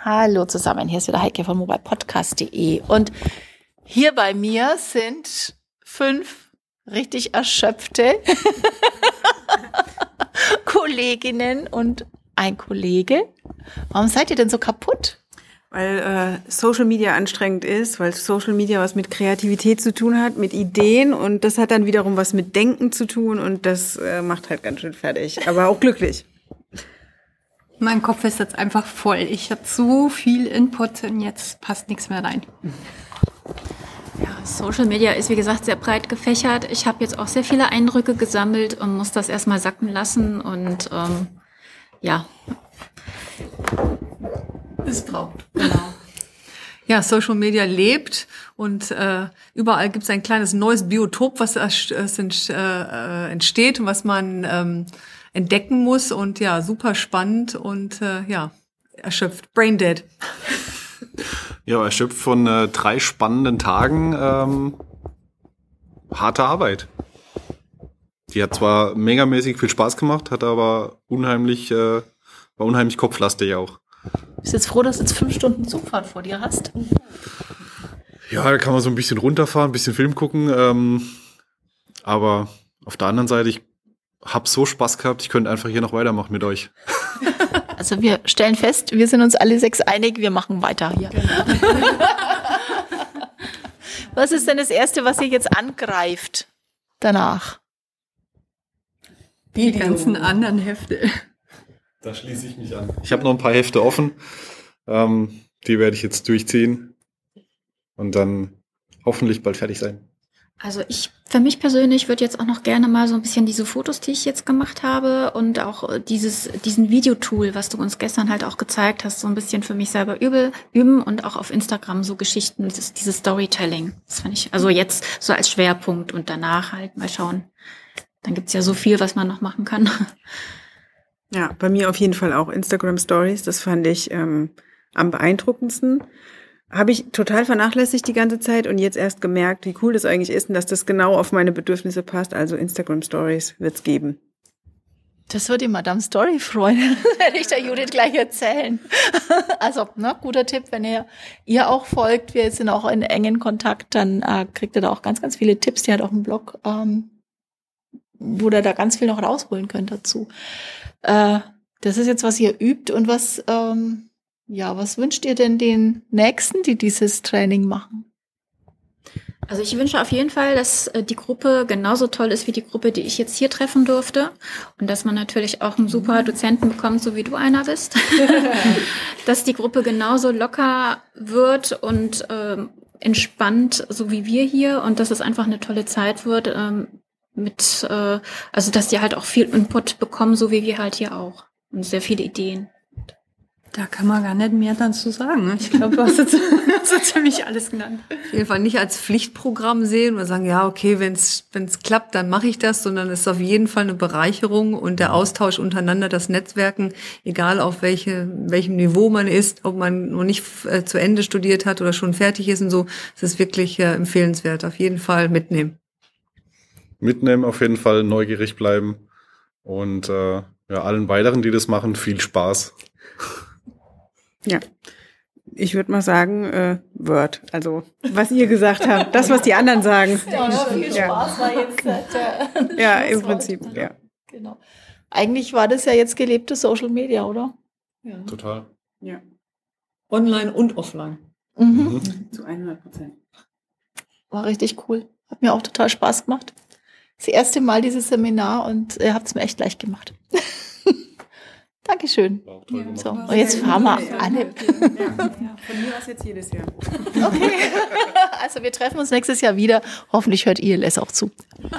Hallo zusammen, hier ist wieder Heike von mobilepodcast.de und hier bei mir sind fünf richtig erschöpfte Kolleginnen und ein Kollege. Warum seid ihr denn so kaputt? Weil äh, Social Media anstrengend ist, weil Social Media was mit Kreativität zu tun hat, mit Ideen und das hat dann wiederum was mit Denken zu tun und das äh, macht halt ganz schön fertig, aber auch glücklich. Mein Kopf ist jetzt einfach voll. Ich habe so viel Input und jetzt passt nichts mehr rein. Ja, Social Media ist wie gesagt sehr breit gefächert. Ich habe jetzt auch sehr viele Eindrücke gesammelt und muss das erstmal sacken lassen und ähm, ja. Ist braucht. Genau. Ja, Social Media lebt und äh, überall gibt es ein kleines neues Biotop, was äh, äh, entsteht und was man ähm, entdecken muss und ja, super spannend und äh, ja, erschöpft, brain dead. Ja, erschöpft von äh, drei spannenden Tagen ähm, harter Arbeit. Die hat zwar megamäßig viel Spaß gemacht, hat aber unheimlich, äh, war unheimlich kopflastig auch. Bist jetzt froh, dass du jetzt fünf Stunden Zugfahrt vor dir hast? Ja, da kann man so ein bisschen runterfahren, ein bisschen Film gucken. Ähm, aber auf der anderen Seite, ich hab so Spaß gehabt, ich könnte einfach hier noch weitermachen mit euch. Also wir stellen fest, wir sind uns alle sechs einig, wir machen weiter hier. Genau. was ist denn das Erste, was ihr jetzt angreift danach? Die ganzen anderen Hefte. Da schließe ich mich an. Ich habe noch ein paar Hefte offen. Ähm, die werde ich jetzt durchziehen und dann hoffentlich bald fertig sein. Also ich, für mich persönlich würde jetzt auch noch gerne mal so ein bisschen diese Fotos, die ich jetzt gemacht habe und auch äh, dieses, diesen Videotool, was du uns gestern halt auch gezeigt hast, so ein bisschen für mich selber übel, üben und auch auf Instagram so Geschichten, dieses, dieses Storytelling. Das fand ich, also jetzt so als Schwerpunkt und danach halt mal schauen. Dann gibt's ja so viel, was man noch machen kann. Ja, bei mir auf jeden Fall auch Instagram Stories. Das fand ich ähm, am beeindruckendsten. Habe ich total vernachlässigt die ganze Zeit und jetzt erst gemerkt, wie cool das eigentlich ist und dass das genau auf meine Bedürfnisse passt. Also Instagram Stories wird's geben. Das würde Madame Story freuen, werde ich der Judith gleich erzählen. Also, ne, guter Tipp, wenn ihr ihr auch folgt, wir sind auch in engen Kontakt, dann äh, kriegt ihr da auch ganz, ganz viele Tipps. Die hat auch einen Blog, ähm, wo ihr da ganz viel noch rausholen könnt dazu. Äh, das ist jetzt, was ihr übt und was ähm, ja, was wünscht ihr denn den Nächsten, die dieses Training machen? Also ich wünsche auf jeden Fall, dass äh, die Gruppe genauso toll ist wie die Gruppe, die ich jetzt hier treffen durfte. Und dass man natürlich auch einen super Dozenten bekommt, so wie du einer bist. dass die Gruppe genauso locker wird und ähm, entspannt, so wie wir hier. Und dass es einfach eine tolle Zeit wird. Ähm, mit, äh, also dass die halt auch viel Input bekommen, so wie wir halt hier auch. Und sehr viele Ideen. Da kann man gar nicht mehr dann zu sagen. Ne? Ich glaube, du hast jetzt so ziemlich alles genannt. Auf jeden Fall nicht als Pflichtprogramm sehen oder sagen, ja, okay, wenn es klappt, dann mache ich das, sondern es ist auf jeden Fall eine Bereicherung und der Austausch untereinander, das Netzwerken, egal auf welche, welchem Niveau man ist, ob man noch nicht äh, zu Ende studiert hat oder schon fertig ist und so, es ist wirklich äh, empfehlenswert. Auf jeden Fall mitnehmen. Mitnehmen, auf jeden Fall neugierig bleiben und äh, ja, allen weiteren, die das machen, viel Spaß. Ja. Ich würde mal sagen, äh, Word. Also, was ihr gesagt habt, das, was die anderen sagen. Ja, viel Spaß ja. war jetzt der, Ja, im Prinzip, ja. Genau. Eigentlich war das ja jetzt gelebte Social Media, oder? Ja. Total. Ja. Online und offline. Mhm. mhm. Zu 100 Prozent. War richtig cool. Hat mir auch total Spaß gemacht. Das erste Mal dieses Seminar und ihr habt es mir echt leicht gemacht. Dankeschön. Ja, so, und jetzt fahren wir alle. Ja, von mir aus jetzt jedes Jahr. Okay. Also wir treffen uns nächstes Jahr wieder. Hoffentlich hört ILS auch zu.